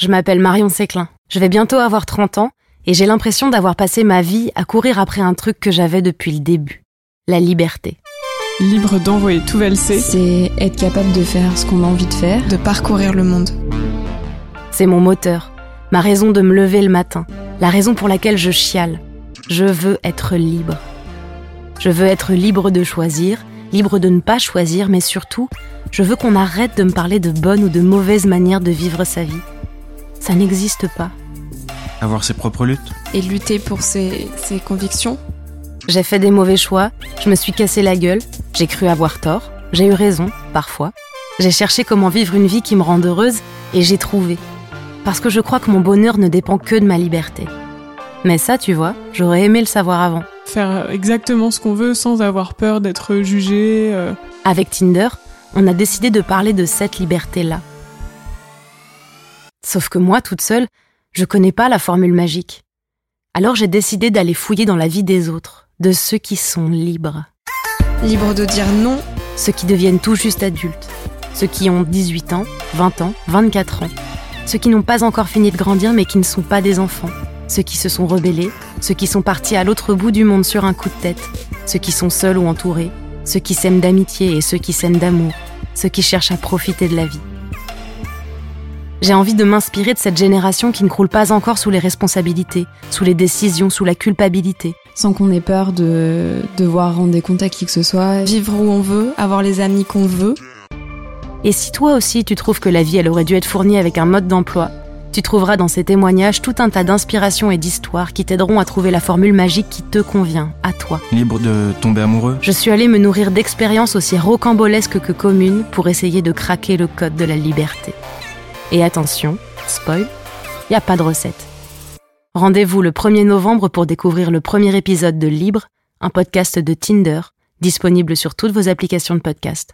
Je m'appelle Marion Séclin. Je vais bientôt avoir 30 ans et j'ai l'impression d'avoir passé ma vie à courir après un truc que j'avais depuis le début. La liberté. Libre d'envoyer tout valser, C'est être capable de faire ce qu'on a envie de faire. de parcourir le monde. C'est mon moteur, ma raison de me lever le matin, la raison pour laquelle je chiale. Je veux être libre. Je veux être libre de choisir, libre de ne pas choisir, mais surtout, je veux qu'on arrête de me parler de bonnes ou de mauvaises manières de vivre sa vie. Ça n'existe pas. Avoir ses propres luttes. Et lutter pour ses, ses convictions. J'ai fait des mauvais choix, je me suis cassé la gueule, j'ai cru avoir tort, j'ai eu raison, parfois. J'ai cherché comment vivre une vie qui me rende heureuse et j'ai trouvé. Parce que je crois que mon bonheur ne dépend que de ma liberté. Mais ça, tu vois, j'aurais aimé le savoir avant. Faire exactement ce qu'on veut sans avoir peur d'être jugé. euh, Avec Tinder, on a décidé de parler de cette liberté-là. Sauf que moi, toute seule, je connais pas la formule magique. Alors j'ai décidé d'aller fouiller dans la vie des autres, de ceux qui sont libres, libre de dire non. ceux qui deviennent tout juste adultes, ceux qui ont 18 ans, 20 ans, 24 ans, ceux qui n'ont pas encore fini de grandir mais qui ne sont pas des enfants, ceux qui se sont rebellés, ceux qui sont partis à l'autre bout du monde sur un coup de tête, ceux qui sont seuls ou entourés, ceux qui s'aiment d'amitié et ceux qui s'aiment d'amour, ceux qui cherchent à profiter de la vie. J'ai envie de m'inspirer de cette génération qui ne croule pas encore sous les responsabilités, sous les décisions, sous la culpabilité. Sans qu'on ait peur de devoir rendre des comptes à qui que ce soit. Vivre où on veut, avoir les amis qu'on veut. Et si toi aussi tu trouves que la vie elle aurait dû être fournie avec un mode d'emploi, tu trouveras dans ces témoignages tout un tas d'inspirations et d'histoires qui t'aideront à trouver la formule magique qui te convient, à toi. Libre de tomber amoureux. Je suis allée me nourrir d'expériences aussi rocambolesques que communes pour essayer de craquer le code de la liberté. Et attention, spoil, y a pas de recette. Rendez-vous le 1er novembre pour découvrir le premier épisode de Libre, un podcast de Tinder, disponible sur toutes vos applications de podcast.